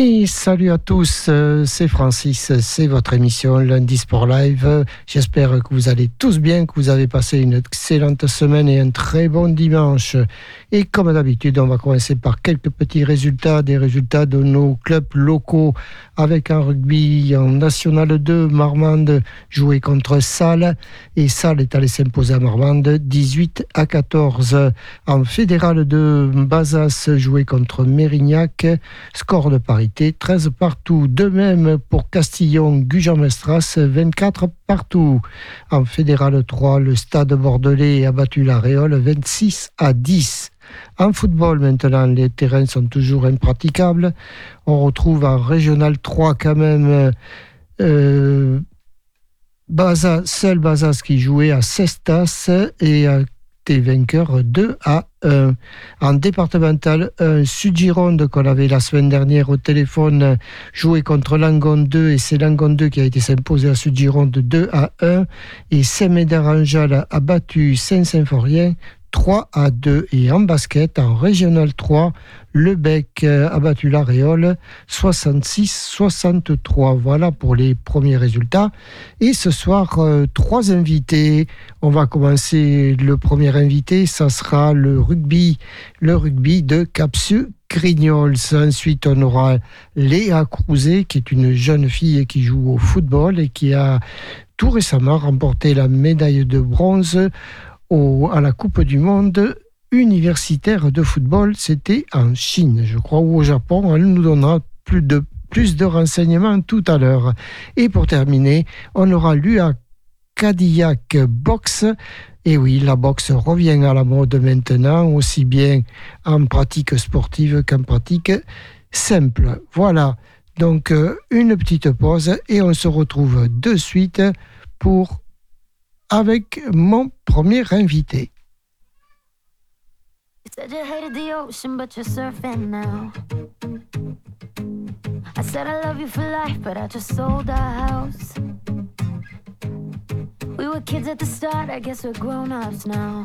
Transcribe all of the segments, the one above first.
Et salut à tous, euh, c'est Francis, c'est votre émission Lundi Sport Live. J'espère que vous allez tous bien, que vous avez passé une excellente semaine et un très bon dimanche. Et comme d'habitude, on va commencer par quelques petits résultats, des résultats de nos clubs locaux avec un rugby en National 2, Marmande joué contre Salles et Salles est allé s'imposer à Marmande 18 à 14. En Fédéral 2, Bazas joué contre Mérignac, score de parité 13 partout. De même pour Castillon, Gujan-Mestras 24 partout. En Fédéral 3, le Stade Bordelais a battu la Réole 26 à 10. En football, maintenant, les terrains sont toujours impraticables. On retrouve en Régional 3 quand même euh, seul Bazas qui jouait à Cestas et a vainqueur 2 à 1. En départemental 1, Sud-Gironde, qu'on avait la semaine dernière au téléphone, jouait contre Langon 2 et c'est Langon 2 qui a été s'imposer à Sud-Gironde 2 à 1. Et Saint-Médard-Anjal a battu Saint-Symphorien 3 à 2. Et en basket, en Régional 3, le Bec euh, a battu la Réole 66-63. Voilà pour les premiers résultats. Et ce soir, euh, trois invités. On va commencer le premier invité, ça sera le rugby, le rugby de Capsu Grignols. Ensuite, on aura Léa Crouzet, qui est une jeune fille qui joue au football et qui a tout récemment remporté la médaille de bronze à la Coupe du Monde universitaire de football. C'était en Chine, je crois, ou au Japon. Elle nous donnera plus de, plus de renseignements tout à l'heure. Et pour terminer, on aura lu à Cadillac Box. Et oui, la boxe revient à la mode maintenant, aussi bien en pratique sportive qu'en pratique simple. Voilà, donc euh, une petite pause et on se retrouve de suite pour avec mon premier invité. Said you hated the ocean, but you're surfing now. I said I love you for life, but I just sold our house. We were kids at the start, I guess we're grown ups now.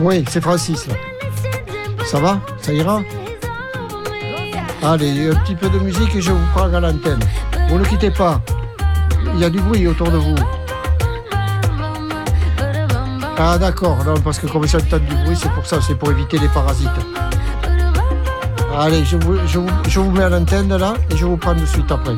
Oui, c'est Francis là. Ça va? Ça ira? Allez, un petit peu de musique et je vous parle à l'antenne. Vous ne quittez pas. Il y a du bruit autour de vous. Ah d'accord, parce que comme j'entends du bruit, c'est pour ça, c'est pour éviter les parasites. Allez, je vous, je vous, je vous mets à l'antenne là et je vous prends de suite après.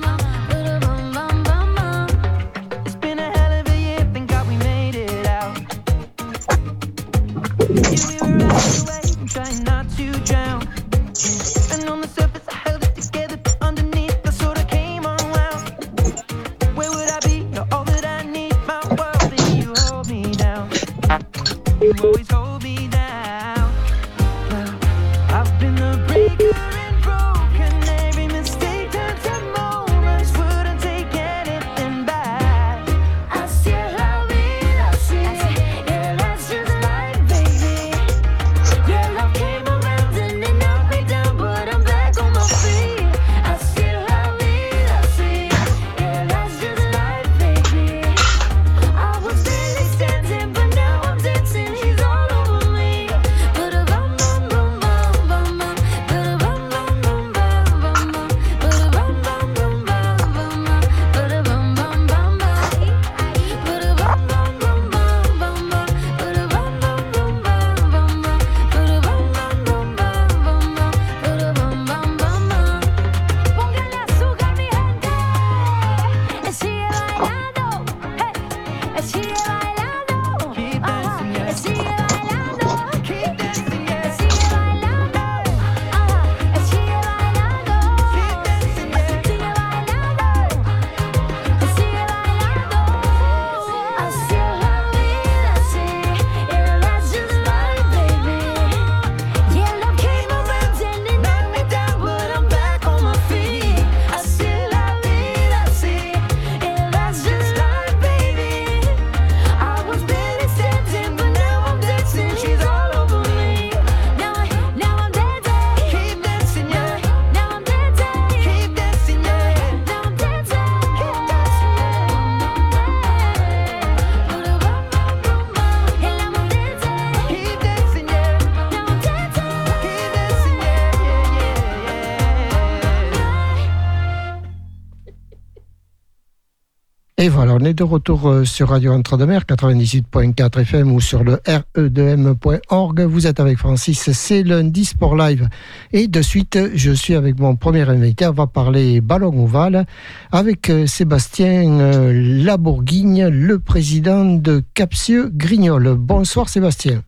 De retour euh, sur Radio Entre-de-Mer 98.4 FM ou sur le re2m.org. Vous êtes avec Francis, c'est lundi Sport Live. Et de suite, je suis avec mon premier invité. On va parler ballon ovale avec euh, Sébastien euh, Labourguigne, le président de Capsieux Grignol. Bonsoir Sébastien.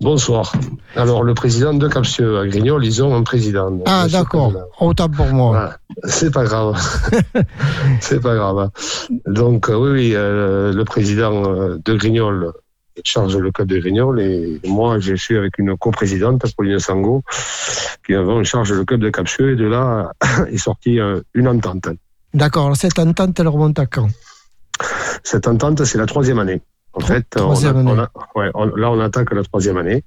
Bonsoir. Alors, le président de Capsieux à Grignol, ils ont un président. Ah, d'accord. Autant pour moi. C'est pas grave. c'est pas grave. Donc, euh, oui, oui, euh, le président euh, de Grignol charge le club de Grignol et moi, je suis avec une coprésidente, Pauline Sango, qui avons charge le club de Capsieux et de là est sortie une entente. D'accord. Cette entente, elle remonte à quand? Cette entente, c'est la troisième année. En fait, là, on attaque la troisième année.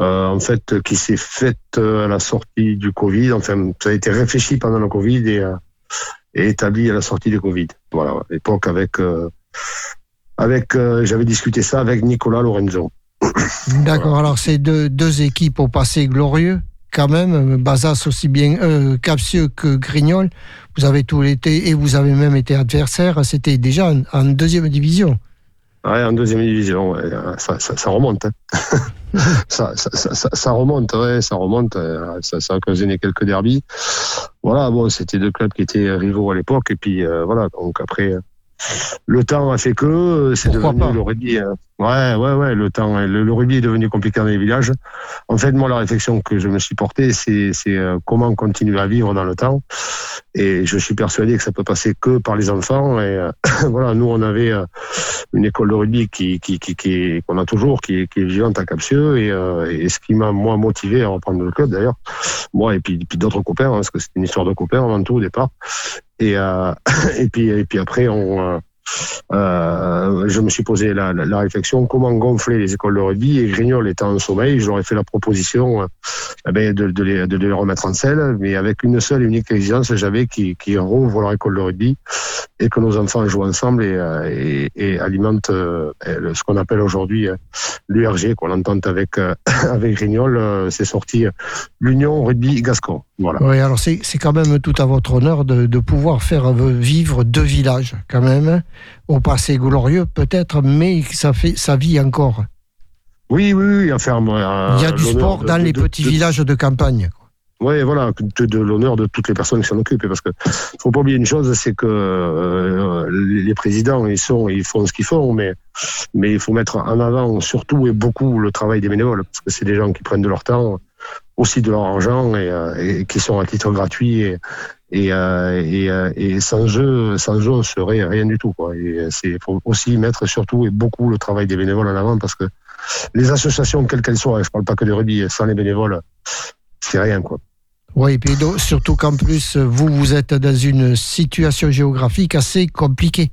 Euh, en fait, qui s'est faite euh, à la sortie du Covid. Enfin, ça a été réfléchi pendant le Covid et, euh, établi à la sortie du Covid. Voilà, à l'époque avec, avec, j'avais discuté ça avec Nicolas Lorenzo. D'accord. Alors, c'est deux, deux équipes au passé glorieux quand même, Bazas aussi bien euh, Capsieux que Grignol. Vous avez tout l'été et vous avez même été adversaire. C'était déjà en deuxième division. Ouais, en deuxième division, ça, ça, ça, remonte. Hein. ça, ça, remonte, ouais, ça remonte. Euh, ça, ça a occasionné quelques derbies. Voilà, bon, c'était deux clubs qui étaient rivaux à l'époque. Et puis, euh, voilà, donc après, le temps a fait que euh, c'est devenu le rugby. Hein. Ouais, ouais, ouais, le temps, le, rugby est devenu compliqué dans les villages. En fait, moi, la réflexion que je me suis portée, c'est, euh, comment continuer à vivre dans le temps. Et je suis persuadé que ça peut passer que par les enfants. Et euh, voilà, nous, on avait une école de rugby qui, qui, qui, qui qu'on a toujours, qui, qui est vigilante à Capsieux. Et, et ce qui m'a moi motivé à reprendre le club, d'ailleurs, moi et puis, puis d'autres copains, hein, parce que c'est une histoire de copains avant tout au départ. Et, euh, et, puis, et puis après, on, euh, euh, je me suis posé la, réflexion comment gonfler les écoles de rugby et Grignol étant en sommeil, j'aurais fait la proposition eh ben, de, les, remettre en selle, mais avec une seule et unique exigence, j'avais qui, qui rouvre leur école de rugby et que nos enfants jouent ensemble et, et alimentent ce qu'on appelle aujourd'hui l'URG, qu'on entend avec, avec Grignol, c'est sorti l'Union Rugby Gascon. Voilà. Oui, alors c'est quand même tout à votre honneur de pouvoir faire vivre deux villages, quand même au passé glorieux peut-être, mais ça, fait, ça vit encore. Oui, oui, oui. Enfin, Il y a du sport dans les petits villages de campagne. Oui, voilà, de, de l'honneur de toutes les personnes qui s'en occupent. Parce que faut pas oublier une chose, c'est que euh, les présidents, ils sont, ils font ce qu'ils font, mais mais il faut mettre en avant surtout et beaucoup le travail des bénévoles, parce que c'est des gens qui prennent de leur temps, aussi de leur argent et, euh, et qui sont à titre gratuit et, et, euh, et, euh, et, sans eux, sans eux, on serait rien du tout. Quoi. Et c'est faut aussi mettre surtout et beaucoup le travail des bénévoles en avant parce que les associations, quelles qu'elles soient, je parle pas que de rugby, sans les bénévoles, c'est rien quoi. Oui, et puis surtout qu'en plus, vous, vous êtes dans une situation géographique assez compliquée.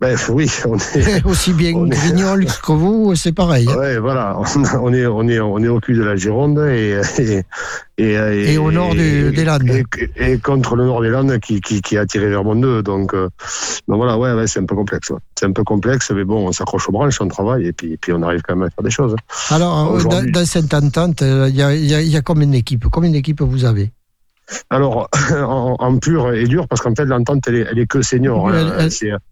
Ben oui, on est aussi bien Grignol que vous, c'est pareil. Hein. Ouais, voilà, on est on est on est au cul de la Gironde et et et, et, au nord des Landes. Et, contre le nord des Landes qui qui, qui a tiré vers Mondeux, donc euh, donc voilà, ouais, ouais c'est un peu complexe. C'est un peu complexe, mais bon, on s'accroche aux branches, on travaille et puis puis on arrive quand même à faire des choses. Alors euh, dans, dans, cette entente, euh, il y a, y, a, y a combien d'équipes? Combien d'équipes vous avez? Alors, en, pur et dur, parce qu'en fait, l'entente, elle, elle est, que senior. Hein.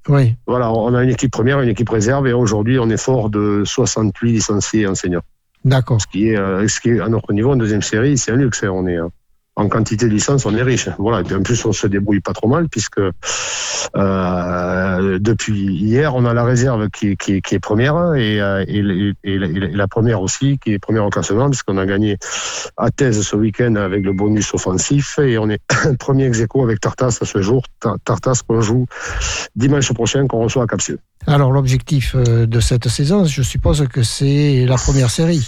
oui. Voilà, on a une équipe première, une équipe réserve, et aujourd'hui, on est fort de 68 licenciés en senior. D'accord. Ce qui est, euh, ce qui est à notre niveau en deuxième série, c'est un luxe. Hein. On est, hein en quantité de licences, on est riche. Voilà. Et en plus, on se débrouille pas trop mal puisque euh, depuis hier, on a la réserve qui, est première et, euh, et, la première aussi qui est première au classement puisqu'on a gagné à thèse ce week-end avec le bonus offensif et on est premier ex avec Tartas à ce jour. Tartas qu'on joue dimanche prochain qu'on reçoit à Capsule. Alors l'objectif euh, de cette saison, je suppose que c'est la première série.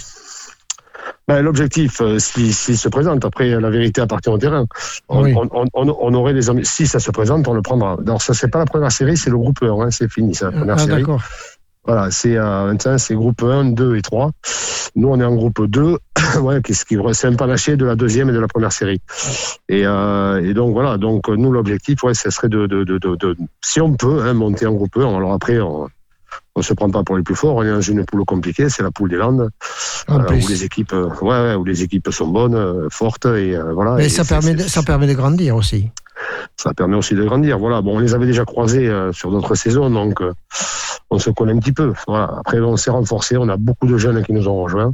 Ben, l'objectif, euh, s'il si, se présente, après la vérité appartient au terrain. On, on, on, on aurait des si ça se présente, on le prendra. Alors ça c'est pas la première série, c'est le groupe 1, hein, c'est fini, c'est la première ah, série. Voilà, c'est euh, c'est groupe 1, 2 et 3. Nous, on est en groupe 2, ouais, qui, qui c'est un panaché de la deuxième et de la première série. Et, euh, et donc voilà, donc nous l'objectif, ouais, ce serait de, de, de, de, si on peut, hein, monter en groupe 1. Alors après, on, on se prend pas pour les plus forts. On est dans une poule compliquée, c'est la poule des Landes, euh, où les équipes, euh, ouais, où les équipes sont bonnes, euh, fortes et voilà. Mais ça permet, de, ça permet de grandir aussi. ça permet aussi de grandir. Voilà. Bon, on les avait déjà croisés sur d'autres saisons, donc on se connaît un petit peu. Voilà. Après, on s'est renforcé. On a beaucoup de jeunes qui nous ont rejoints,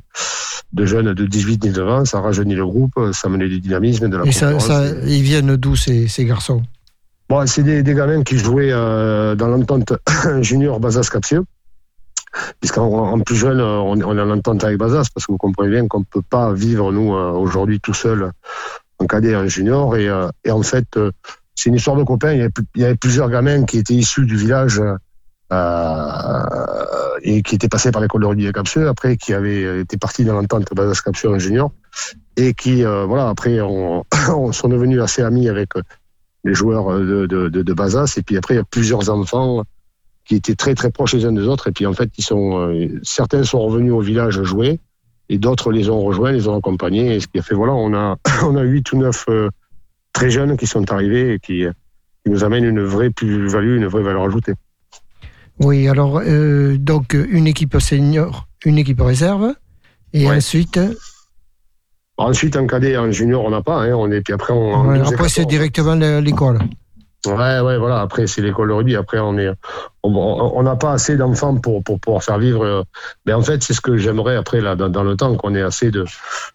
de jeunes de 18-19 ans. Ça rajeunit le groupe, ça menait du dynamisme, de la. Et ça, ça, ils viennent d'où ces, ces garçons? Bon, c'est des, gamins qui jouaient euh, dans l'entente junior Bazas Capsieux. Puisqu'en plus jeune, on, on est en entente avec Bazas, parce que vous comprenez bien qu'on ne peut pas vivre, nous, aujourd'hui, tout seul en cadet et en junior. Et, euh, en fait, euh, c'est une histoire de copains. Il y, avait, plusieurs gamins qui étaient issus du village euh, et qui étaient passés par l'école de de Capsule, après qui avaient été partis dans l'entente Bazas Capsule en junior et qui, euh, voilà, après, on, sont devenus assez amis avec les joueurs de, de, de, de Bazas. Et puis après, il y a plusieurs enfants qui étaient très très proches les uns des autres. Et puis en fait, ils sont, certains sont revenus au village jouer et d'autres les ont rejoints, les ont accompagnés. Et ce qui a fait, voilà, on a, on a 8 ou 9 euh, très jeunes qui sont arrivés et qui, qui nous amènent une vraie plus-value, une vraie valeur ajoutée. Oui, alors, euh, donc, une équipe senior, une équipe réserve, et ouais. ensuite. Ensuite, en cadet et en junior, on n'a pas, hein, on est, puis après, on. Ouais, après, c'est directement l'école. Ouais, ouais, voilà. Après, c'est l'école de rugby. Après, on est, on n'a pas assez d'enfants pour, pour pouvoir faire vivre. Mais en fait, c'est ce que j'aimerais après, là, dans, dans le temps, qu'on ait assez de,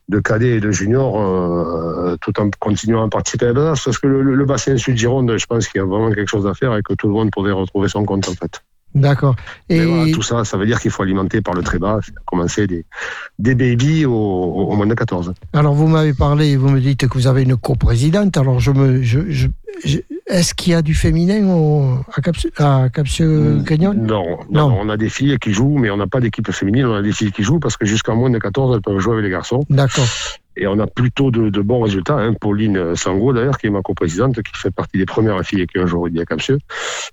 de cadets et de juniors, euh, tout en continuant à participer à la Parce que le, le, bassin sud-Gironde, je pense qu'il y a vraiment quelque chose à faire et que tout le monde pourrait retrouver son compte, en fait. D'accord. Et voilà, tout ça, ça veut dire qu'il faut alimenter par le très bas, commencer des, des babies au, au, moins de 14. Alors, vous m'avez parlé, vous me dites que vous avez une coprésidente. Alors, je me, je, je, je est-ce qu'il y a du féminin au, à Capsule, à Canyon non, non, non, on a des filles qui jouent, mais on n'a pas d'équipe féminine. On a des filles qui jouent parce que jusqu'à moins de 14, elles peuvent jouer avec les garçons. D'accord. Et on a plutôt de, de bons résultats. Hein. Pauline Sango, d'ailleurs, qui est ma coprésidente, qui fait partie des premières filles qui ont joué à Capsule,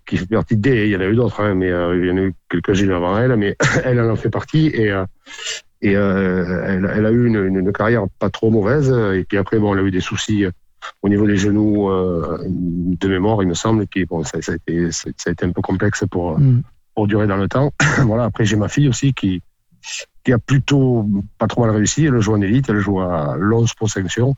qui fait partie des. Il y en a eu d'autres, hein, mais euh, il y en a eu quelques-unes avant elle, mais elle, en fait partie. Et. Euh, et euh, elle, elle, a eu une, une, une, carrière pas trop mauvaise. Et puis après, bon, elle a eu des soucis au niveau des genoux de mémoire, il me semble. Et puis bon, ça, ça, a été, ça, a été un peu complexe pour, mm. pour durer dans le temps. voilà. Après, j'ai ma fille aussi qui, qui a plutôt pas trop mal réussi. Elle joue en élite, elle joue à Lons pour section.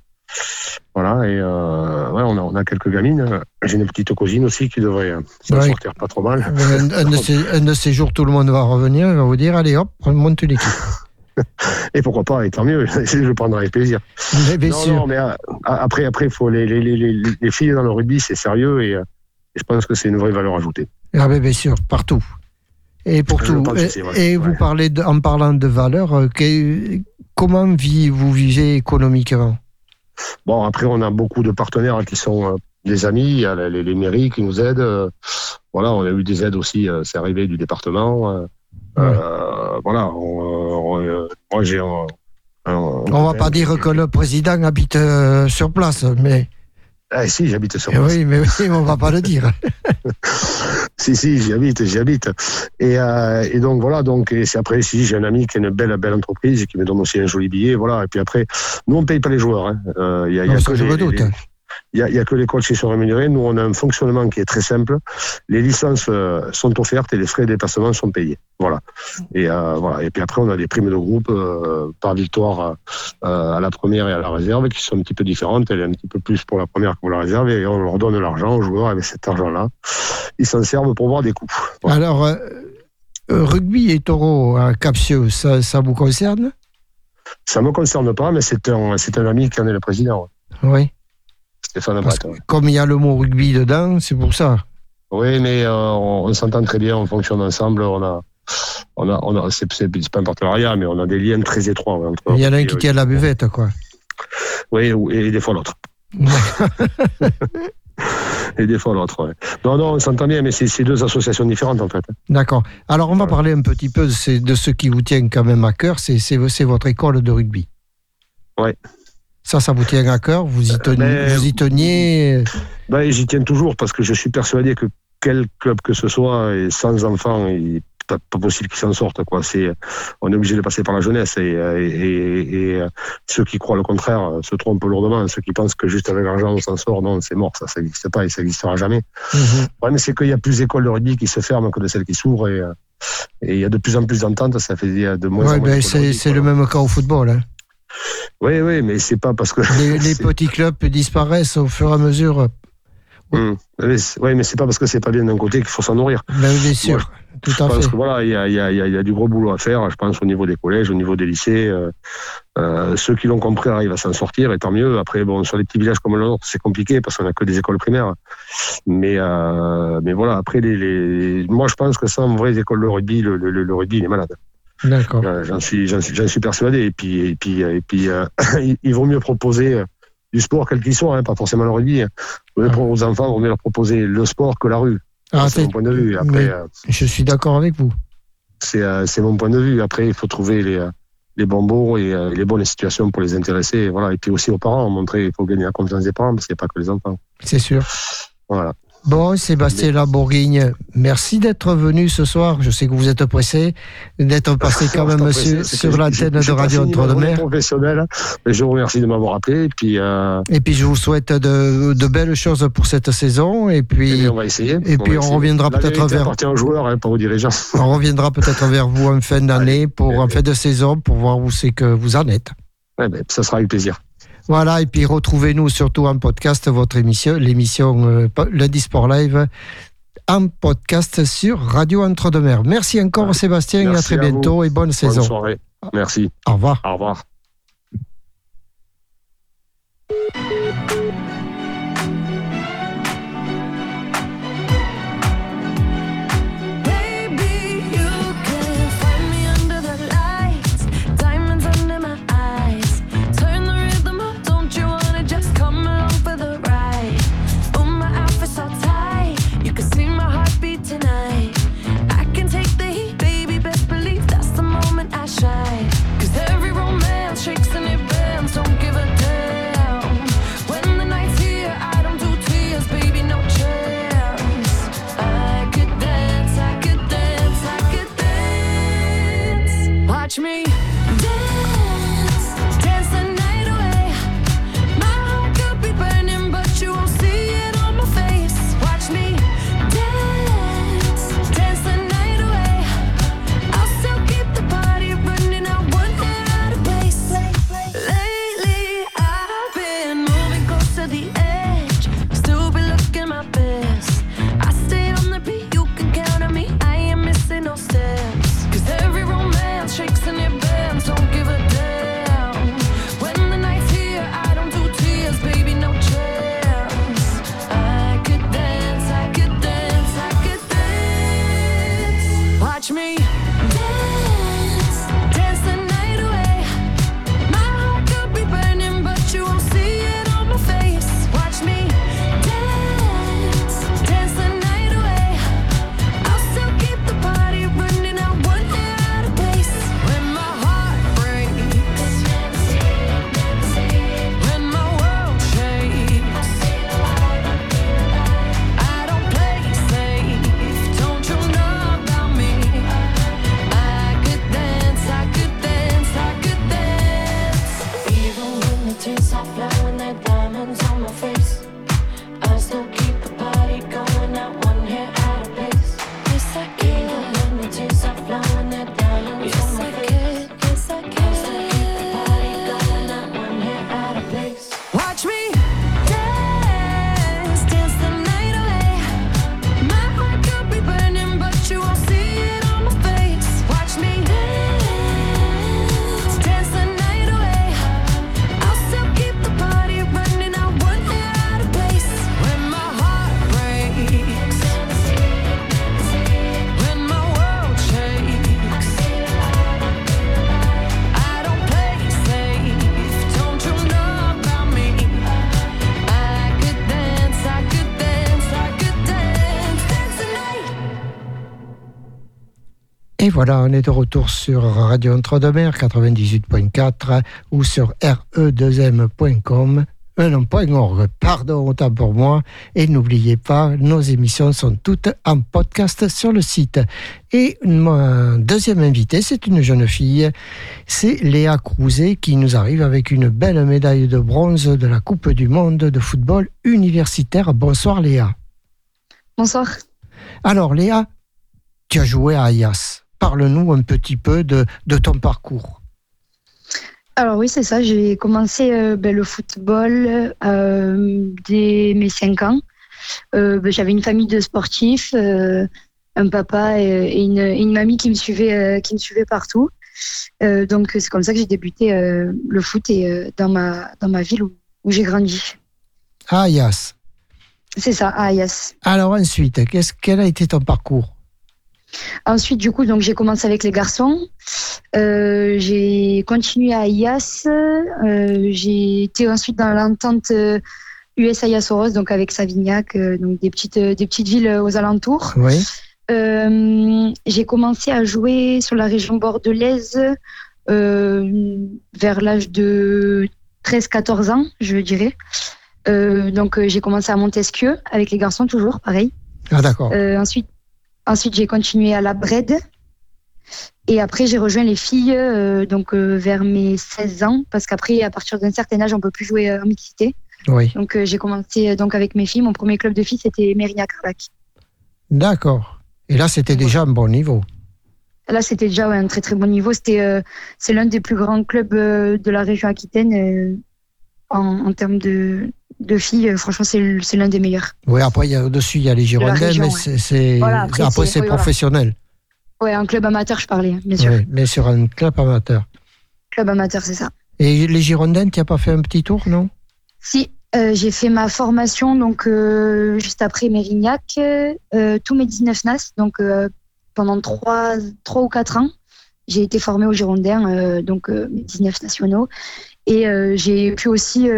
Voilà, et euh, ouais, on, a, on a quelques gamines. J'ai une petite cousine aussi qui devrait s'en ouais. sortir pas trop mal. Un, un, de ces, un, de ces, jours, tout le monde va revenir, il va vous dire allez hop, monte l'équipe. et pourquoi pas, et tant mieux, je prendrai avec plaisir. Mais bien non, sûr. non, mais euh, après, après, faut les, les, les, les filles dans le rugby, c'est sérieux et, euh, et, je pense que c'est une vraie valeur ajoutée. Ah bien sûr, partout. Et pour tout. Et, et vous parlez de, en parlant de valeur, euh, que, comment vous vivez économiquement? Bon, après, on a beaucoup de partenaires qui sont des amis, les, les mairies qui nous aident. Voilà, on a eu des aides aussi, c'est arrivé du département. Ouais. Euh, voilà, on, on, moi j'ai. On, on va pas dire que le président habite euh, sur place, mais. Ah, si, j'habite sur place. Oui, mais oui, on va pas le dire. si, si, j'y habite, j'y habite. Et, euh, et, donc voilà, donc c'est après si j'ai un ami qui a une belle, belle entreprise qui me donne aussi un joli billet, voilà. Et puis après, nous on paye pas les joueurs. Hein. Euh, y a, non, y a que je les, doute. Les, il n'y a, a, que les coachs qui sont rémunérés. Nous, on a un fonctionnement qui est très simple. Les licences euh, sont offertes et les frais de déplacement sont payés. Voilà. Et, euh, voilà. et puis après, on a des primes de groupe euh, par victoire à la première et à la réserve qui sont un petit peu différentes. Elle est un petit peu plus pour la première que pour la réserve et on leur donne l'argent aux joueurs avec cet argent-là. Ils s'en servent pour voir des coups. Voilà. Alors, rugby et taureau à Capsieux, ça, ça vous concerne? Ça ne me concerne pas, mais c'est un, un ami qui en est le président. Oui. Stéphane comme il y a le mot rugby dedans, c'est pour ça. Oui, mais euh, on, on s'entend très bien, on fonctionne ensemble, on a, on a, on a c'est pas un partenariat, mais on a des liens très étroits. Entre il y en a un qui tient la buvette, quoi. Oui, et des fois l'autre. et des fois l'autre. Ouais. Non, non, on s'entend bien, mais c'est deux associations différentes en fait. D'accord. Alors on va parler un petit peu de, de ce qui vous tient quand même à cœur, c'est votre école de rugby. Oui. Ça, ça vous tient à cœur Vous y, teniez, ben, vous y teniez ben, J'y tiens toujours parce que je suis persuadé que quel club que ce soit, et sans enfants, il n'est pas, pas possible qu'ils s'en sortent. Quoi. C'est, on est obligé de passer par la jeunesse et, et, et, et, ceux qui croient le contraire se trompent lourdement. Ceux qui pensent que juste avec l'argent on s'en sort, non, c'est mort, ça, ça n'existe pas et ça n'existera jamais. Mm -hmm. ouais, mais c'est qu'il y a plus d'écoles de rugby qui se ferment que de celles qui s'ouvrent et, et il y a de plus en plus d'ententes, ça fait de moins ouais, en moins. Ben c'est le même cas au football. Hein. Oui, oui, mais c'est pas parce que. Les, les petits clubs disparaissent au fur et à mesure. Hum. Oui, mais c'est pas parce que c'est pas bien d'un côté qu'il faut s'en nourrir. Ben, bien sûr, tout à fait. voilà, il y a, y, a, y a, du gros boulot à faire, je pense, au niveau des collèges, au niveau des lycées. Euh, euh, ceux qui l'ont compris arrivent à s'en sortir, et tant mieux. Après, bon, sur les petits villages comme le nôtre, c'est compliqué parce qu'on a que des écoles primaires. Mais, euh, mais voilà, après, les, les, moi, je pense que sans vraies écoles de rugby, le, le, le rugby, il est malade. D'accord. J'en suis, suis, suis, persuadé. Et puis, et puis, et puis euh, il vaut mieux proposer du sport quel qu'il soit, hein, pas forcément le rugby. Hein. Aux enfants, on vaut mieux leur proposer le sport que la rue. Ah, c'est mon point de vue. Après, euh, je suis d'accord avec vous. Euh, c'est mon point de vue. Après, il faut trouver les, euh, les bons mots et les bonnes situations pour les intéresser. Et, voilà. et puis aussi aux parents, montrer qu'il faut gagner la confiance des parents parce qu'il n'y a pas que les enfants. C'est sûr. Voilà. Bon, Sébastien Labourguigne, merci d'être venu ce soir. Je sais que vous êtes pressé, d'être passé quand même sur, l'antenne de Radio Entre-deux-Mers. professionnel, je vous remercie de m'avoir appelé. Et puis, euh, et puis, je vous souhaite de, belles choses pour cette saison. Et puis, on va essayer. Et puis, on reviendra peut-être vers. aux joueurs, hein, pas aux dirigeants. On reviendra peut-être vers vous en fin d'année, pour en fin de saison, pour voir où c'est que vous en êtes. Ouais, ben, ça sera avec plaisir. Voilà, et puis retrouvez-nous surtout en podcast, votre émission, l'émission euh, Lundi Sport Live, en podcast sur Radio Entre-deux-Mers. Merci encore, Sébastien, et à très bientôt et bonne, saison. Bonne soirée. Merci. Au revoir. Au revoir. Watch me? Voilà, on est de retour sur Radio Entre-deux-Mers 98.4 ou sur re2m.com. Euh, non, .org, pardon, autant pour moi. Et n'oubliez pas, nos émissions sont toutes en podcast sur le site. Et mon deuxième invité, c'est une jeune fille, c'est Léa Crouzet qui nous arrive avec une belle médaille de bronze de la Coupe du Monde de football universitaire. Bonsoir Léa. Bonsoir. Alors Léa, tu as joué à Ayas. Parle-nous un petit peu de, ton parcours. Alors oui, c'est ça. J'ai commencé euh, ben, le football euh, dès mes 5 ans. ben, j'avais une famille de sportifs, un papa et, une, une, mamie qui me suivait, qui me suivait partout. donc c'est comme ça que j'ai débuté le foot et dans ma dans ma ville où, où j'ai grandi. Ah yes. C'est ça, ah yes. Alors ensuite, qu'est-ce quel a été ton parcours? Ensuite, du coup, donc j'ai commencé avec les garçons. Euh, j'ai continué à IAS. Euh, j'ai été ensuite dans l'entente US IAS Oros, donc avec Savignac, euh, donc des petites, des petites villes aux alentours. Oui. j'ai commencé à jouer sur la région bordelaise vers l'âge de 13-14 ans, je dirais. donc j'ai commencé à Montesquieu avec les garçons toujours, pareil. Ah d'accord. ensuite, Ensuite, j'ai continué à la Bred. Et après, j'ai rejoint les filles euh, donc euh, vers mes 16 ans, parce qu'après, à partir d'un certain âge, on peut plus jouer euh, en mixité. Oui. Donc, j'ai commencé donc avec mes filles. Mon premier club de filles, c'était Mérignac-Carlac. D'accord. Et là, c'était déjà un bon niveau. Là, c'était déjà un très très bon niveau. C'était, c'est l'un des plus grands clubs de la région aquitaine en, en termes de, de filles, euh, franchement, c'est l'un des meilleurs. Oui, après, au-dessus, il y a les Girondins, mais c'est après, c'est professionnel. Oui, un club amateur, je parlais, bien sûr. Oui, mais sur un club amateur. Club amateur, c'est ça. Et les Girondins, tu n'as pas fait un petit tour, non? Si, euh, j'ai fait ma formation donc euh, juste après Mérignac, tous mes 19 NAS, donc pendant 3, 3 ou 4 ans. J'ai été formée aux Girondins, donc mes 19 nationaux. Et j'ai pu aussi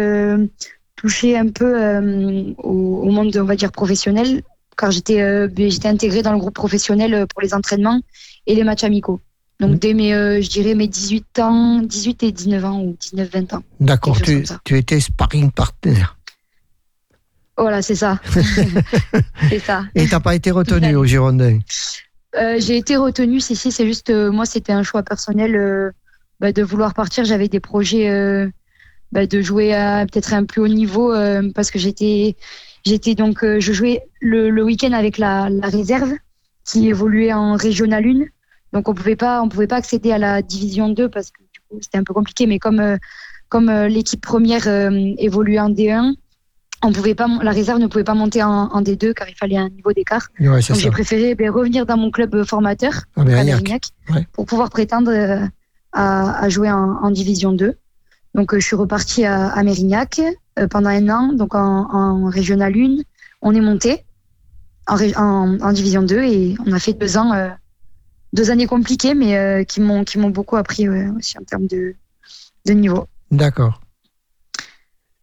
touché un peu euh, au, monde, on va dire, professionnel, car j'étais euh, ben, j'étais intégrée dans le groupe professionnel euh, pour les entraînements et les matchs amicaux. Donc mmh. dès mes, je dirais mes 18 ans, 18 et 19 ans ou 19-20 ans. D'accord, tu, tu, étais sparring partner. Voilà, c'est ça. c'est ça. Et t'as pas été retenu au Girondin J'ai été retenu, si, si, c'est juste, moi, c'était un choix personnel bah, de vouloir partir. J'avais des projets bah, de jouer à peut-être un plus haut niveau euh, parce que j'étais j'étais donc euh, je jouais le, le week-end avec la, la, réserve qui évoluait en régional 1 donc on pouvait pas on pouvait pas accéder à la division 2 parce que du coup c'était un peu compliqué. Mais comme euh, comme l'équipe première évoluait en D1 on pouvait pas la réserve ne pouvait pas monter en, en D2 car il fallait un niveau d'écart. Donc j'ai préféré ben, revenir dans mon club formateur ah, pour pouvoir prétendre à, à jouer en, en division 2 donc, euh, je suis repartie à, Mérignac euh, pendant un an, donc en, en Régional 1. On est monté en, en, Division 2 et on a fait deux ans, euh, deux années compliquées, mais qui m'ont qui m'ont beaucoup appris aussi en termes de, de niveau. D'accord.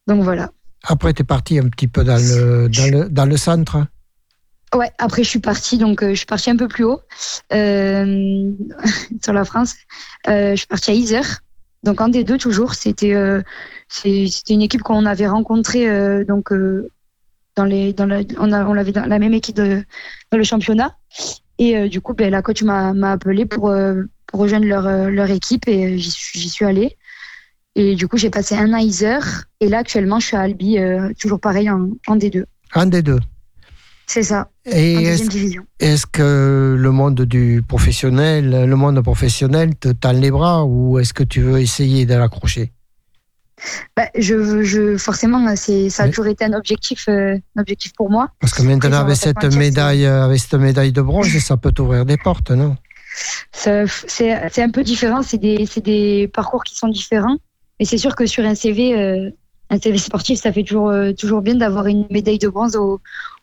Donc voilà. Après, tu es parti un petit peu dans le, dans le, dans le centre Ouais, après je suis partie, donc je suis partie un peu plus haut euh, sur la France. Euh, je suis partie à Isère, donc des deux toujours, c'était euh, c'était une équipe qu'on avait rencontrée euh, donc euh, dans les dans la, on, a, on avait dans la même équipe de, dans le championnat et du coup ben, la coach m'a m'a appelé pour pour rejoindre leur leur équipe et j'y suis, suis allée et du coup j'ai passé un an à Isère et là actuellement je suis à Albi toujours pareil en, en D2. En D2. C'est ça. Et est-ce, que le monde du professionnel, le monde professionnel te tend les bras ou est-ce que tu veux essayer de l'accrocher? Bah, je, je, forcément, c'est, ça a toujours été un objectif, euh, un objectif pour moi. Parce que maintenant, avec cette, médaille, avec cette médaille de bronze, ça peut t'ouvrir des portes, non? C'est, un peu différent, c'est des, des parcours qui sont différents. Mais c'est sûr que sur un CV, euh, un CV sportif, ça fait toujours, euh, toujours bien d'avoir une médaille de bronze au,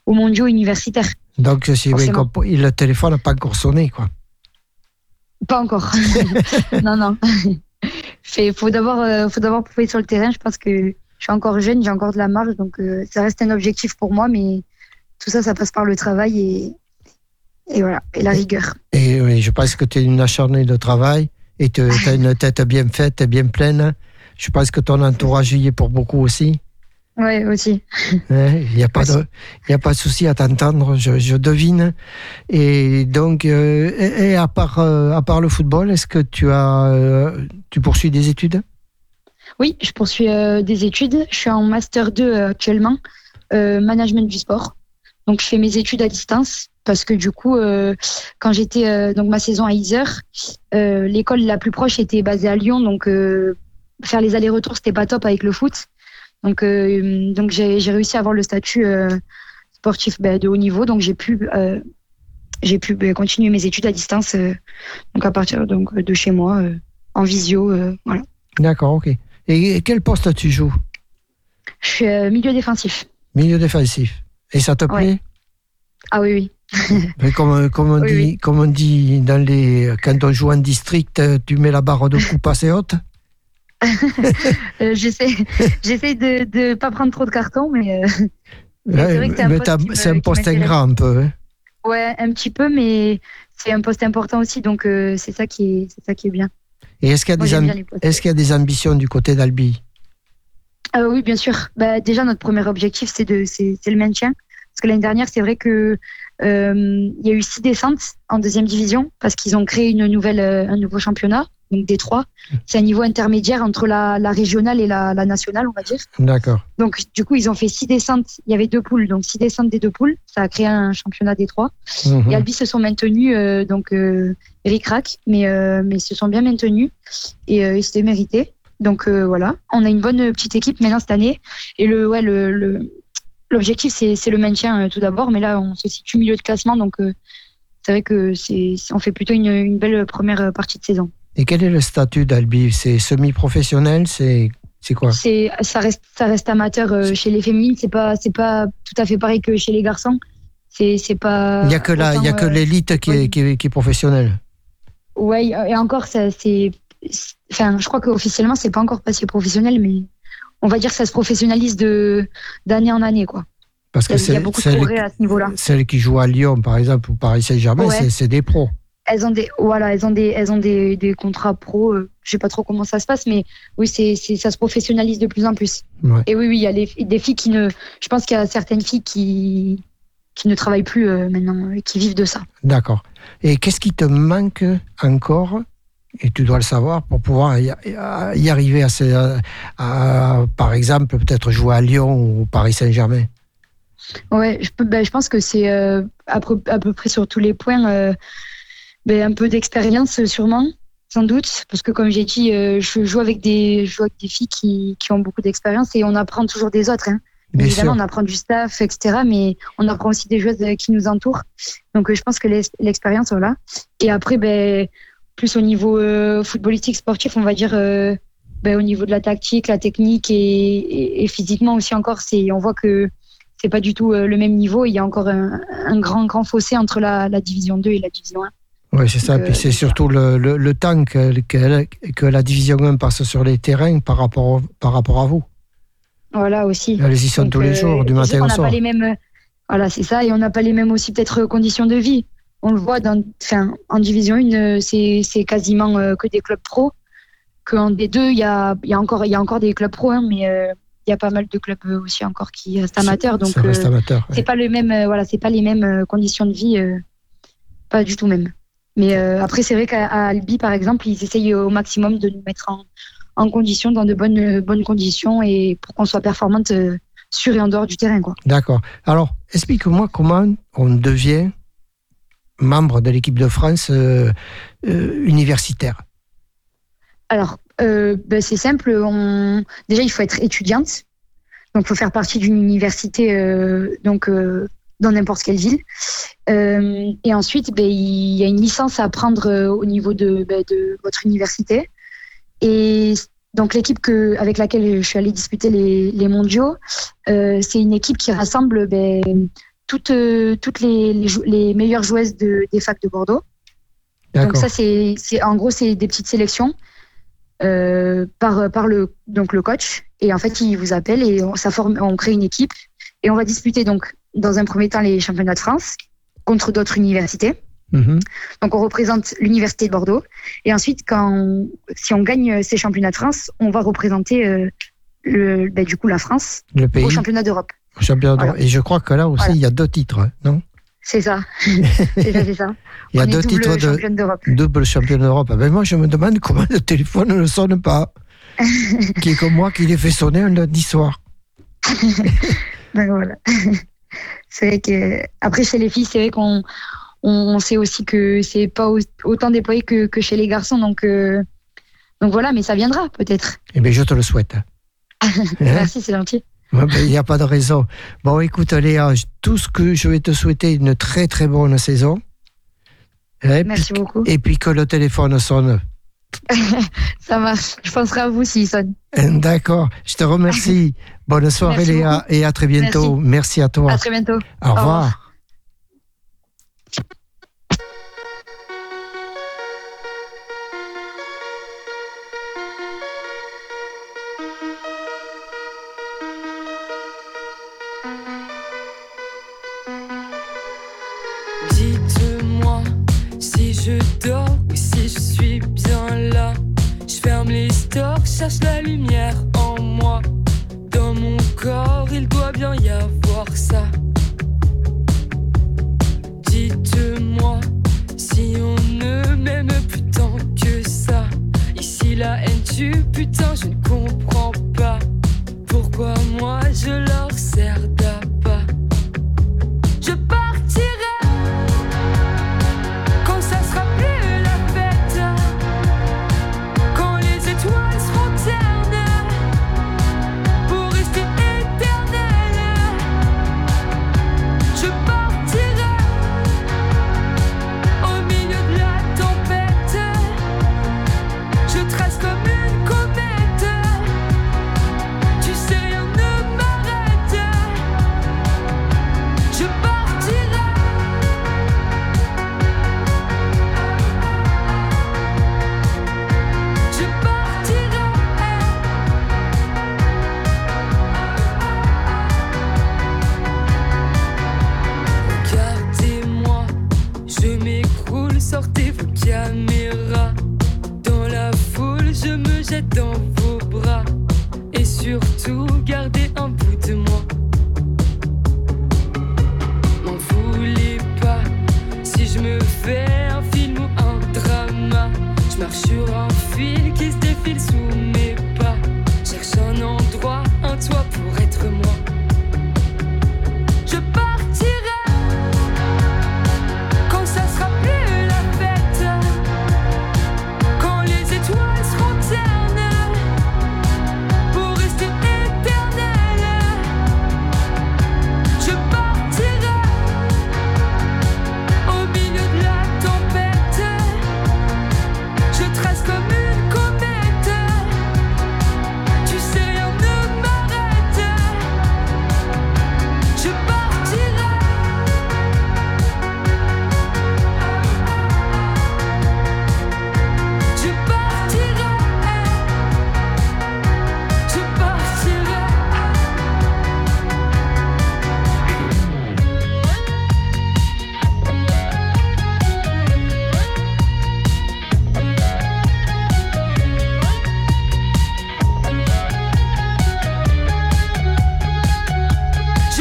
aux mondiaux universitaires. Donc, si le téléphone n'a pas encore sonné, quoi. Pas encore. non, non. Il faut d'abord euh, prouver sur le terrain. Je pense que je suis encore jeune, j'ai encore de la marge, donc euh, ça reste un objectif pour moi, mais tout ça, ça passe par le travail et, et voilà, et la rigueur. Et oui, je pense que tu es une acharnée de travail et tu as une tête bien faite bien pleine. Je pense que ton entourage y est pour beaucoup aussi. Oui, aussi. Il n'y a, pas de, y a pas de souci à t'entendre, je, devine. Et donc, euh, et, à, part, euh, à part le football, est-ce que tu, as, euh, tu poursuis des études? Oui, je poursuis des études. Je suis en Master 2 actuellement, management du sport. Donc, je fais mes études à distance parce que du coup, quand j'étais donc ma saison à Isère, l'école la plus proche était basée à Lyon. Donc, faire les allers-retours, c'était pas top avec le foot. Donc, euh, donc j'ai réussi à avoir le statut euh, sportif ben, de haut niveau, donc j'ai pu j'ai pu ben, continuer mes études à distance, donc à partir donc de chez moi, en visio, voilà. D'accord, ok. Et quel poste tu joues? Je suis milieu défensif. Milieu défensif. Et ça te plaît? Ah oui, oui. comme, comme, on dit, comme on dit dans les, quand on joue en district, tu mets la barre de coupe assez haute? Euh, J'essaie de ne pas prendre trop de cartons, mais, euh, c'est un poste ingrat un peu. Hein. Ouais, un petit peu, mais c'est un poste important aussi, donc euh, c'est ça, qui est, ça qui est bien. Et est-ce qu'il y, est qu'il y, a des ambitions du côté d'Albi? Oui, bien sûr. Bah, déjà, notre premier objectif, c'est le maintien. Parce que l'année dernière, c'est vrai que il y a eu six descentes en deuxième division parce qu'ils ont créé une nouvelle, un nouveau championnat donc des trois. C'est un niveau intermédiaire entre la, régionale et la, nationale, on va dire. D'accord. Donc du coup, ils ont fait six descentes. Il y avait deux poules, donc six descentes des deux poules. Ça a créé un championnat des trois. Mhm. Et Albi se sont maintenus, euh, donc euh, ric-rac, mais euh, mais se sont bien maintenus et, euh, c'était mérité. Donc voilà, on a une bonne petite équipe maintenant cette année. Et le ouais le, l'objectif c'est le maintien tout d'abord, mais là on se situe au milieu de classement, donc c'est vrai que c'est on fait plutôt une, une belle première partie de saison. Et quel est le statut d'Albi? C'est semi-professionnel? C'est c'est quoi? C'est ça reste ça reste amateur euh, chez les féminines. C'est pas c'est pas tout à fait pareil que chez les garçons. C'est c'est pas. Il y a que il y a que euh, l'élite qui, est, qui, est, qui est professionnelle. Ouais et encore ça c'est enfin je crois qu'officiellement c'est pas encore passé professionnel mais on va dire que ça se professionnalise de d'année en année quoi. Parce que c'est à ce niveau-là. Celles qui jouent à Lyon par exemple ou Paris Saint-Germain c'est des pros elles ont des voilà elles ont des elles ont des, des contrats pro euh, je sais pas trop comment ça se passe mais oui c'est ça se professionnalise de plus en plus. Et oui oui il y a les, des filles qui ne je pense qu'il y a certaines filles qui qui ne travaillent plus euh, maintenant et qui vivent de ça. D'accord. Et qu'est-ce qui te manque encore et tu dois le savoir pour pouvoir y, arriver à, ces, à, par exemple peut-être jouer à Lyon ou Paris Saint-Germain? Ouais je, ben, je pense que c'est euh, à, à, peu près sur tous les points ben, un peu d'expérience sûrement, sans doute, parce que comme j'ai dit, euh, je joue avec des, je joue avec des filles qui, qui ont beaucoup d'expérience et on apprend toujours des autres. Hein. Évidemment, on apprend du staff, etc. Mais on apprend aussi des joueuses qui nous entourent. Donc, euh, je pense que l'expérience, voilà. Et après, ben, plus au niveau euh, footballistique, sportif, on va dire, ben, au niveau de la tactique, la technique et, et, physiquement aussi encore, c'est, on voit que c'est pas du tout le même niveau. Il y a encore un, un grand, grand fossé entre la, la division 2 et la division 1. Oui, c'est ça. Puis c'est surtout le, le, temps que, que, la Division 1 passe sur les terrains par rapport, par rapport à vous. Voilà aussi. Elles y sont tous les jours, du matin au soir. Pas les mêmes, voilà, c'est ça. Et on n'a pas les mêmes aussi peut-être conditions de vie. On le voit dans, enfin, en Division 1, c'est quasiment euh, que des clubs pro. Qu'en D2, il y a, y, a encore, y a encore des clubs pro, hein, mais euh, il y a pas mal de clubs aussi encore qui restent amateurs. Donc, euh, c'est pas le même, voilà, c'est pas les mêmes conditions de vie, pas du tout même. Mais euh, après, c'est vrai qu'à Albi, par exemple, ils essayent au maximum de nous mettre en, en condition, dans de bonnes, bonnes conditions et pour qu'on soit performante euh, sur et en dehors du terrain. D'accord. Alors, explique-moi comment on devient membre de l'équipe de France euh, universitaire. Alors, ben, c'est simple. On... Déjà, il faut être étudiante. Donc, il faut faire partie d'une université donc, dans n'importe quelle ville. Euh, et ensuite, ben, il y a une licence à prendre euh, au niveau de, ben, de votre université. Et donc l'équipe que, avec laquelle je suis allée disputer les, les mondiaux, euh, c'est une équipe qui rassemble ben, toutes, toutes les, les, meilleures joueuses de, des facs de Bordeaux. Donc ça, c'est, en gros, c'est des petites sélections par, par le, donc le coach. Et en fait, il vous appelle et on, ça forme, on crée une équipe et on va disputer donc dans un premier temps les championnats de France contre d'autres universités. Mhm. Donc on représente l'université de Bordeaux et ensuite quand si on gagne ces championnats de France, on va représenter euh, le ben, du coup la France le pays. au championnat d'Europe. Et je crois que là aussi il y a deux titres, hein, non? C'est ça. c'est ça, c'est ça. Il y a deux titres de double champion d'Europe. Ben moi je me demande comment le téléphone ne sonne pas. qui est comme moi qui les fait sonner un lundi soir. ben voilà. C'est vrai que après chez les filles, c'est vrai qu'on on sait aussi que c'est pas autant déployé que, que, chez les garçons, donc euh, donc voilà, mais ça viendra peut-être. Eh bien, je te le souhaite. Merci, c'est gentil. Il n'y a pas de raison. Bon, écoute, Léa, tout ce que je vais te souhaiter, une très très bonne saison. Et Merci beaucoup. Et puis que le téléphone sonne. Ça marche. Je penserai à vous s'il sonne. D'accord. Je te remercie. Bonne soirée, Léa, et à très bientôt. Merci. à toi. À très bientôt. Au, revoir.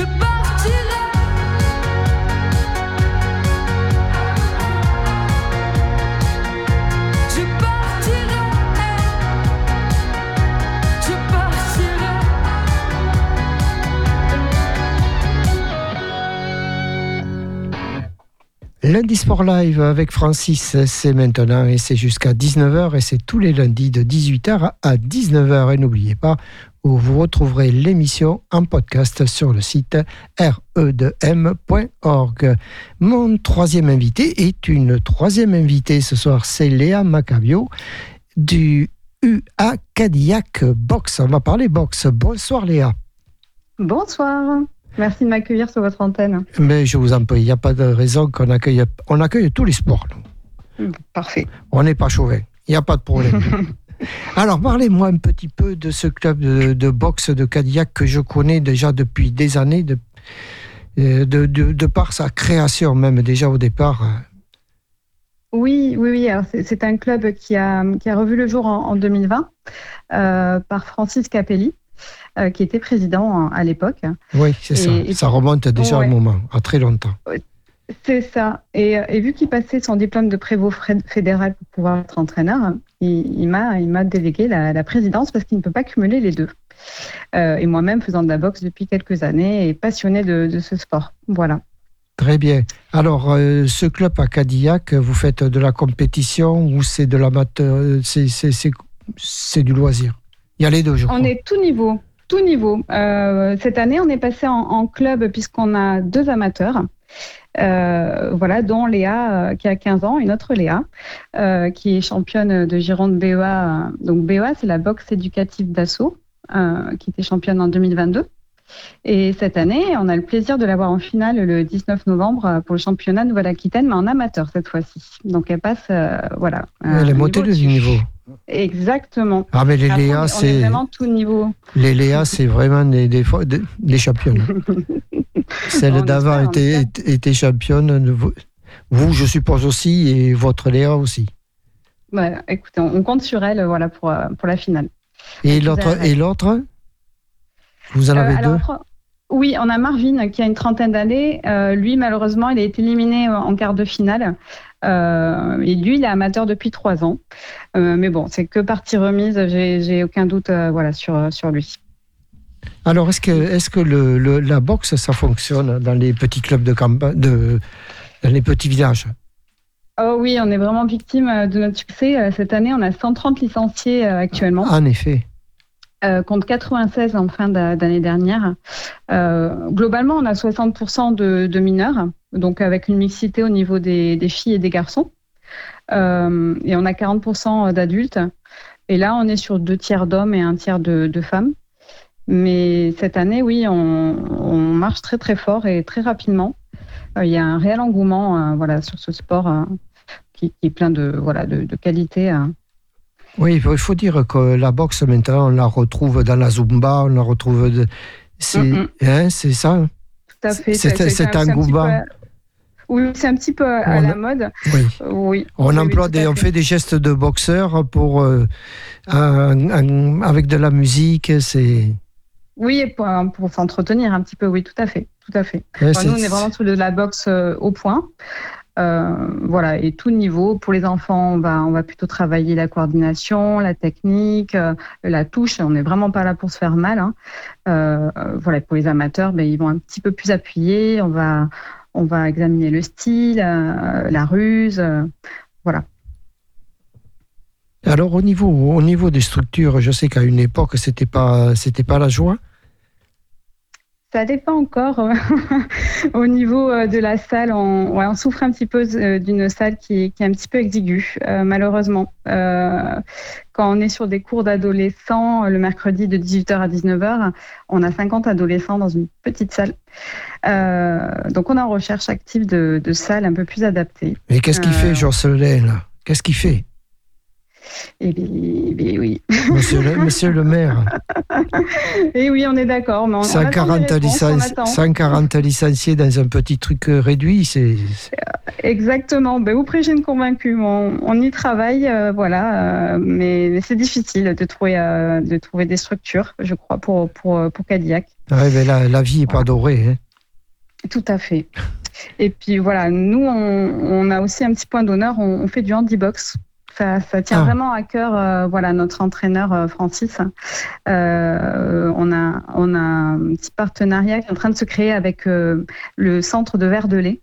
goodbye. Lundi Sport Live avec Francis, c'est maintenant et c'est jusqu'à 19h et c'est tous les lundis de 18h à 19h. Et n'oubliez pas, vous retrouverez l'émission en podcast sur le site re2m.org. Mon troisième invité est une troisième invitée ce soir, c'est Léa Macabio du UA Cadillac Box. On va parler boxe. Bonsoir Léa. Bonsoir. Merci de m'accueillir sur votre antenne. Mais je vous en prie, il n'y a pas de raison qu'on accueille. On accueille tous les sports. Parfait. On n'est pas chauvin. Il n'y a pas de problème. Alors, parlez-moi un petit peu de ce club de, boxe de Cadillac que je connais déjà depuis des années, de, euh, de, de, par sa création même déjà au départ. Oui, oui, oui. c'est, un club qui a, qui a revu le jour en, 2020 euh, par Francis Capelli. Euh, qui était président à l'époque. Oui, c'est ça. ça remonte déjà un moment, à très longtemps. C'est ça. Et, vu qu'il passait son diplôme de prévôt fédéral pour pouvoir être entraîneur, il, m'a, il m'a délégué la, présidence parce qu'il ne peut pas cumuler les deux. Euh, et moi-même, faisant de la boxe depuis quelques années et passionné de, ce sport. Voilà. Très bien. Alors, euh, ce club à Cadillac, vous faites de la compétition ou c'est de l'amateur c'est, du loisir? Il y a les deux, je crois. On est tout niveau. Tout niveau. cette année, on est passé en, club puisqu'on a deux amateurs. voilà, dont Léa qui a 15 ans, une autre Léa qui est championne de Gironde BEA. Donc BEA, c'est la boxe éducative d'assaut, qui était championne en 2022. Et cette année, on a le plaisir de l'avoir en finale le 19 novembre euh, pour le championnat Nouvelle-Aquitaine, mais en amateur cette fois-ci. Donc elle passe, euh, voilà. Elle est montée de niveau. Exactement. Ah mais les Léa, c'est vraiment tout niveau. Les Léa, c'est vraiment des, des, des championnes. Celle d'avant était, était championne. Vous, je suppose aussi, et votre Léa aussi. Ouais, écoutez, on, compte sur elle, voilà, pour, euh, pour la finale. Et l'autre, et l'autre? Vous en avez euh, deux oui, on a Marvin qui a une trentaine d'années. Euh, lui, malheureusement, il a été éliminé en quart de finale. Euh, et lui, il est amateur depuis trois ans. mais bon, c'est que partie remise. J'ai aucun doute voilà, sur, sur lui. Alors, est-ce que, est que le, la boxe, ça fonctionne dans les petits clubs de campagne, de, dans les petits villages? Oh oui, on est vraiment victime de notre succès. Cette année, on a 130 licenciés actuellement. En effet. Euh, contre 96 en fin d'année dernière. Euh, globalement, on a 60% de, mineurs, donc avec une mixité au niveau des, filles et des garçons. Euh, et on a 40% d'adultes. Et là, on est sur deux tiers d'hommes et un tiers de, femmes. Mais cette année, oui, on, marche très très fort et très rapidement. Il y a un réel engouement voilà, sur ce sport qui, est plein de, voilà, de qualité. Oui, il faut dire que la boxe, maintenant, on la retrouve dans la Zumba, on la retrouve. De... C'est mm, mm. hein, ça? Tout à fait. C'est un engouement. Oui, c'est un petit peu à la mode. Oui. oui. On emploie des, on fait des gestes de boxeur pour euh, avec de la musique. C'est. Oui, pour, pour s'entretenir un petit peu. Oui, tout à fait, tout à fait. nous, on est vraiment sur de la boxe euh, au point. Euh, voilà, et tout niveau. Pour les enfants, on va, on va plutôt travailler la coordination, la technique, euh, la touche. On n'est vraiment pas là pour se faire mal. Hein. Euh, voilà, pour les amateurs, ben, ils vont un petit peu plus appuyer. On va, on va examiner le style, la ruse. voilà. Alors au niveau, au niveau des structures, je sais qu'à une époque, c'était pas, c'était pas la joie. Ça dépend encore euh, au niveau euh, de la salle. On, on souffre un petit peu euh, d'une salle qui, est un petit peu exiguë, malheureusement. quand on est sur des cours d'adolescents, le mercredi de 18h à 19h, on a 50 adolescents dans une petite salle. donc on est en recherche active de, de salles un peu plus adaptées. Mais qu'est-ce qu'il fait, Jocelyn, là? Qu'est-ce qu'il fait? Eh bien, oui. Monsieur le, monsieur le maire. Eh oui, on est d'accord. 140, 140 licenciés dans un petit truc euh, réduit, c'est. Exactement. Ben, vous prêchez une convaincue. On, y travaille, euh, voilà. Euh, mais, c'est difficile de trouver, de trouver des structures, je crois, pour, pour, pour Cadillac. Ouais, mais la, vie n'est pas dorée. Hein. Tout à fait. Et puis voilà, nous, on, a aussi un petit point d'honneur, on, on fait du handibox. Ça, tient ah. vraiment à cœur, euh, voilà, notre entraîneur euh, Francis. Euh, on a, on a un petit partenariat qui est en train de se créer avec le centre de verre de lait.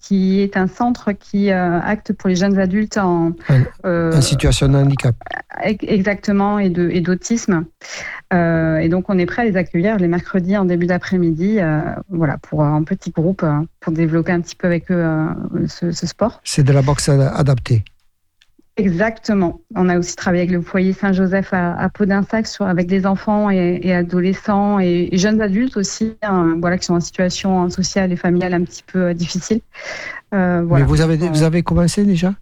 qui est un centre qui acte pour les jeunes adultes en, situation de handicap. Exactement, et d'autisme. Et, et, donc, on est prêt à les accueillir les mercredis en début d'après-midi, voilà, pour un petit groupe, pour développer un petit peu avec eux ce, ce sport. C'est de la boxe adaptée. Exactement. On a aussi travaillé avec le foyer Saint-Joseph à, à Podinsac sur, avec des enfants et, adolescents et, jeunes adultes aussi, hein, voilà, qui sont en situation sociale et familiale un petit peu euh, difficile. Euh, voilà. Mais vous avez, vous avez commencé déjà?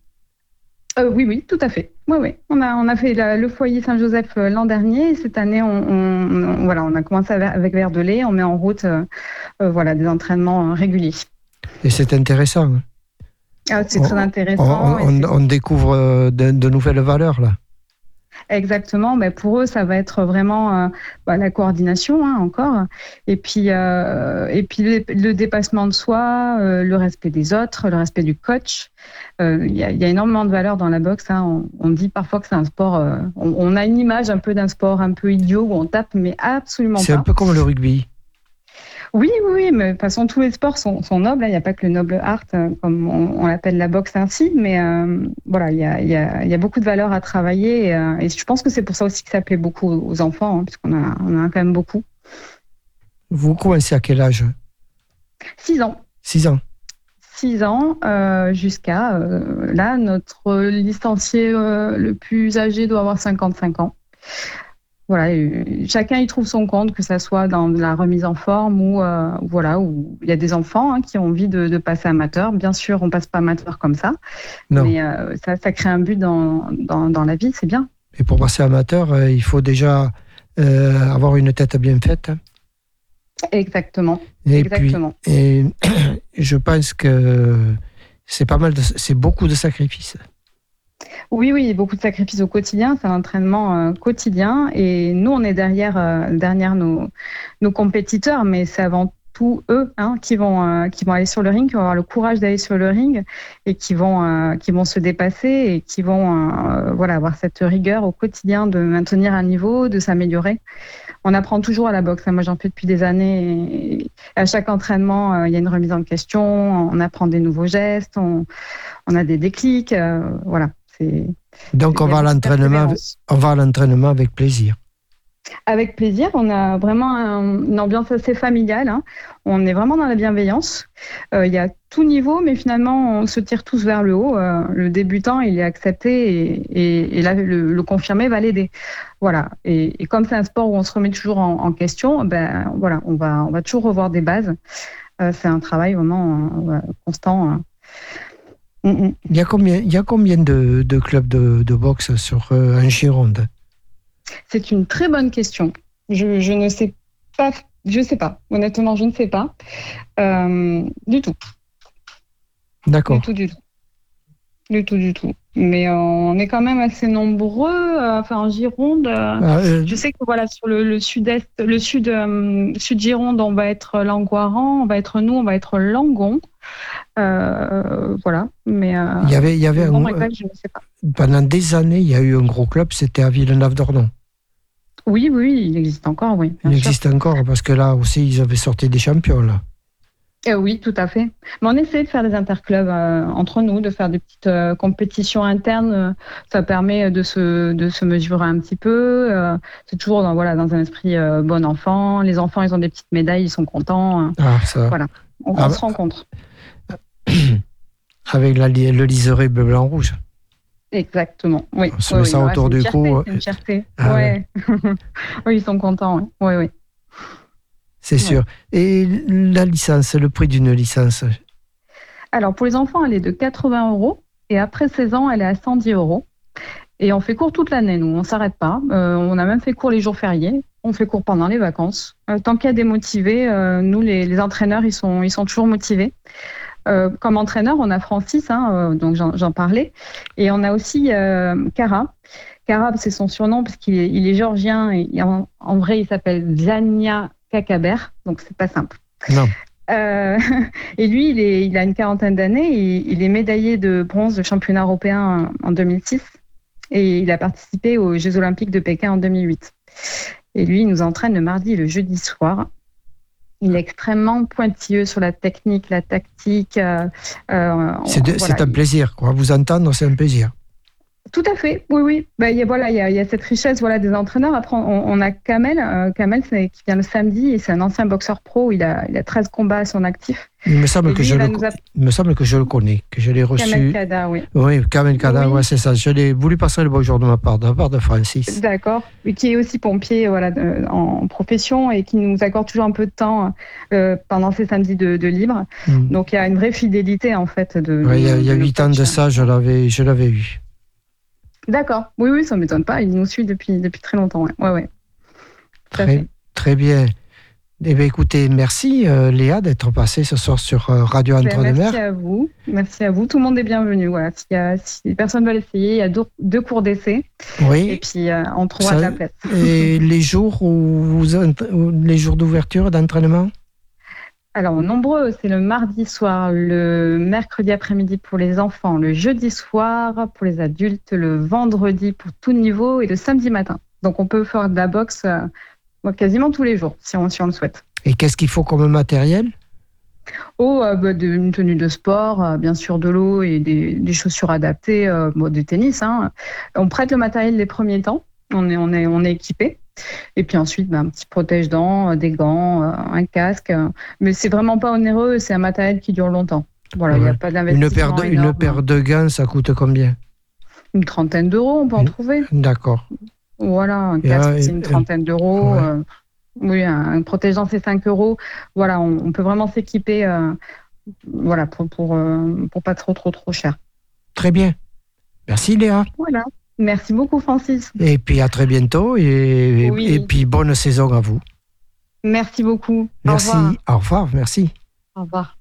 Euh, oui, oui, tout à fait. Oui, oui. On a, on a fait le foyer Saint-Joseph l'an dernier. Et cette année, on, voilà, on a commencé avec Verdelais. On met en route voilà, des entraînements réguliers. Et c'est intéressant. Ah, c'est très intéressant. On, découvre euh, de, nouvelles valeurs là. Exactement, mais pour eux, ça va être vraiment euh, bah, la coordination hein, encore, et puis euh, et puis le, dépassement de soi, le respect des autres, le respect du coach. Il y, a énormément de valeurs dans la boxe. Hein. On, dit parfois que c'est un sport. On, a une image un peu d'un sport un peu idiot où on tape, mais absolument pas. C'est un peu comme le rugby. Oui, oui, mais de toute façon, tous les sports sont, nobles. Hein. Il n'y a pas que le noble art, euh, comme on, l'appelle la boxe ainsi. Mais euh, voilà, il y, a, beaucoup de valeurs à travailler. Et, je pense que c'est pour ça aussi que ça plaît beaucoup aux enfants, hein, puisqu'on a, on a quand même beaucoup. Vous commencez à quel âge? 6 ans. 6 ans 6 ans jusqu'à là, notre licencié le plus âgé doit avoir 55 ans voilà, chacun y trouve son compte, que ce soit dans la remise en forme ou euh, voilà, où il y a des enfants hein, qui ont envie de, passer amateur. Bien sûr, on passe pas amateur comme ça, mais euh, ça, crée un but dans, dans, la vie, c'est bien. Et pour passer amateur, euh, il faut déjà avoir une tête bien faite. Exactement. Et Exactement. et je pense que c'est pas mal, c'est beaucoup de sacrifices. Oui, oui, beaucoup de sacrifices au quotidien. C'est un entraînement euh, quotidien. Et nous, on est derrière, euh, derrière nos, nos compétiteurs, mais c'est avant tout eux hein, qui, vont, euh, qui vont aller sur le ring, qui vont avoir le courage d'aller sur le ring et qui vont, se dépasser et qui vont avoir cette rigueur au quotidien de maintenir un niveau, de s'améliorer. On apprend toujours à la boxe. Hein. Moi, j'en fais depuis des années. À chaque entraînement, il y a une remise en question. On apprend des nouveaux gestes. On, on a des déclics. voilà. Donc on va, à l'entraînement, on va à l'entraînement avec plaisir. Avec plaisir, on a vraiment une ambiance assez familiale. Hein. On est vraiment dans la bienveillance. Euh, il y a tout niveau, mais finalement, on se tire tous vers le haut. Euh, le débutant, il est accepté et, et, là, le, confirmé va l'aider. Voilà. Et, comme c'est un sport où on se remet toujours en, question, ben voilà, on va, on va toujours revoir des bases. Euh, c'est un travail vraiment constant. Il y a combien, il y a combien de, clubs de, boxe sur euh, un Gironde? C'est une très bonne question. Je, ne sais pas. Je sais pas. Honnêtement, je ne sais pas euh, du tout. D'accord. Du tout, du tout. Du tout, du tout. Mais euh, on est quand même assez nombreux. enfin, en Gironde, ah, je sais que voilà sur le, sud-est, le sud, sud Gironde, on va être Langoiran, on va être nous, on va être Langon. Euh, voilà. Mais euh, il y avait, il y avait pendant des années, il y a eu un gros club, c'était à Villeneuve-d'Ornon. Oui, oui, il existe encore, oui. Il existe encore parce que là aussi, ils avaient sorti des champions là. Euh, oui, tout à fait. Mais on essaie de faire des interclubs entre nous, de faire des petites compétitions internes. ça permet de se, de se mesurer un petit peu. c'est toujours dans, voilà, dans un esprit bon enfant. Les enfants, ils ont des petites médailles, ils sont contents. Ah, ça. Voilà, on, ah, se rencontre. Avec la, le liseré bleu, blanc, rouge. Exactement. Oui. On se met ça autour du cou. Une fierté. Ah ouais. oui, ils sont contents. Oui, oui. C'est sûr. Et la licence, le prix d'une licence Alors, pour les enfants, elle est de 80 euros. Et après 16 ans, elle est à 110 euros. Et on fait cours toute l'année, nous, on ne s'arrête pas. Euh, on a même fait cours les jours fériés. On fait cours pendant les vacances. Euh, tant qu'il y a des motivés, euh, nous, les, les, entraîneurs, ils sont, ils sont toujours motivés. Comme entraîneur, on a Francis, hein, donc j'en parlais, et on a aussi Kara. Kara, c'est son surnom parce qu'il est, il est, géorgien et en, vrai, il s'appelle Zania Kakaber, donc c'est pas simple. Non. et lui, il, est, il, a une quarantaine d'années. Il, il, est médaillé de bronze de championnat européen en 2006 et il a participé aux Jeux Olympiques de Pékin en 2008. Et lui, il nous entraîne le mardi et le jeudi soir. Il est extrêmement pointilleux sur la technique, la tactique. Euh, euh, c'est un plaisir, quoi. Vous entendre, c'est un plaisir. Tout à fait, oui, oui. Ben, y a, voilà, il y, a, cette richesse voilà, des entraîneurs. Après, on, a Kamel, euh, Kamel qui vient le samedi et c'est un ancien boxeur pro. Il a, il a 13 combats à son actif. Il me semble, que je, le, me semble que je le connais, que je l'ai reçu. Kamel Kada, oui. Oui, Kamel Kada, oui. ouais, c'est ça. Je l'ai voulu passer le bonjour de ma part, de la part de Francis. D'accord. Qui est aussi pompier voilà, en profession et qui nous accorde toujours un peu de temps euh, pendant ces samedis de, libre. Hmm. Donc il y a une vraie fidélité en fait. De, il y a huit ans de ça, je l'avais eu. D'accord. Oui, oui, ça ne m'étonne pas. Il nous suit depuis, depuis très longtemps. Ouais, ouais. ouais. Très, très, bien. Eh bien, écoutez, merci euh, Léa d'être passée ce soir sur euh, Radio ben, Entre-deux-Mers. Merci à vous. Merci à vous. Tout le monde est bienvenu. Voilà. Si, a, si les personnes veulent essayer, il y a deux, cours d'essai. Oui. Et puis, euh, on trouvera la place. Et les jours, où vous, les jours d'ouverture d'entraînement? Alors, nombreux, c'est le mardi soir, le mercredi après-midi pour les enfants, le jeudi soir pour les adultes, le vendredi pour tout niveau et le samedi matin. Donc, on peut faire de la boxe euh, quasiment tous les jours, si on, le souhaite. Et qu'est-ce qu'il faut comme matériel? Oh, euh, bah, une tenue de sport, euh, bien sûr de l'eau et des, chaussures adaptées, bon, du tennis. Hein. On prête le matériel les premiers temps, on est équipé. Et puis ensuite, ben, un petit protège-dents, euh, des gants, euh, un casque. Euh. Mais c'est vraiment pas onéreux, c'est un matériel qui dure longtemps. Voilà, il n'y a pas d'investissement. Une paire, de, gants, ça coûte combien? Une trentaine d'euros, on peut en trouver. D'accord. Voilà, un casque, ah, c'est une trentaine d'euros. Oui, un, protège-dents, c'est 5 euros. Voilà, on, peut vraiment s'équiper voilà, pour, pour, pour pas trop, trop, trop cher. Très bien. Merci Léa. Voilà. Merci beaucoup, Francis. Et puis à très bientôt et, et puis bonne saison à vous. Merci beaucoup. Merci. Au revoir. Merci. Au revoir.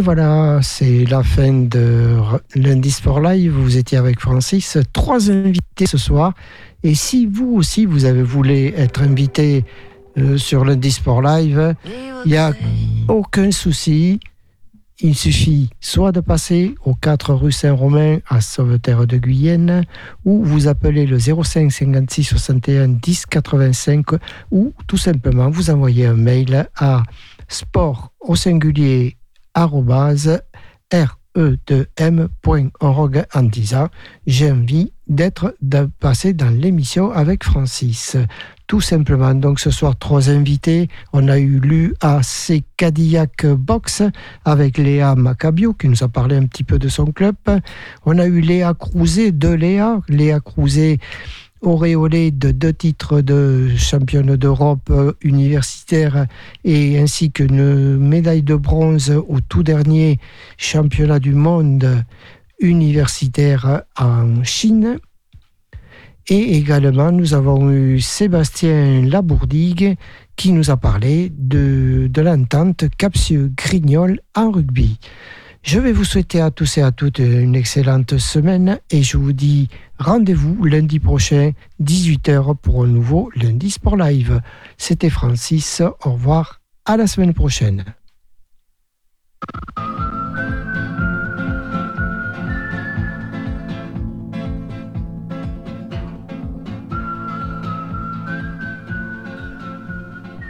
Voilà, c'est la fin de lundi Sport Live. Vous étiez avec Francis. Trois invités ce soir. Et si vous aussi, vous avez voulu être invité euh, sur lundi Sport Live, il n'y a aucun souci. Il suffit soit de passer au 4 rue Saint-Romain à Sauveterre de Guyenne, ou vous appelez le 05 56 61 10 85, ou tout simplement vous envoyez un mail à sport au singulier re2m.org en j'ai envie d'être de passer dans l'émission avec Francis. Tout simplement. Donc ce soir, trois invités. On a eu l'UAC Cadillac Box avec Léa Macabio qui nous a parlé un petit peu de son club. On a eu Léa Crouzet de Léa. Léa Crouzet auréolée de deux titres de championne d'Europe euh, universitaire et ainsi qu'une médaille de bronze au tout dernier championnat du monde universitaire en Chine. Et également, nous avons eu Sébastien Labourdigue qui nous a parlé de, de l'entente Capsieux-Grignol en rugby. Je vais vous souhaiter à tous et à toutes une excellente semaine et je vous dis rendez-vous lundi prochain, 18h pour un nouveau Lundi Sport Live. C'était Francis, au revoir, à la semaine prochaine.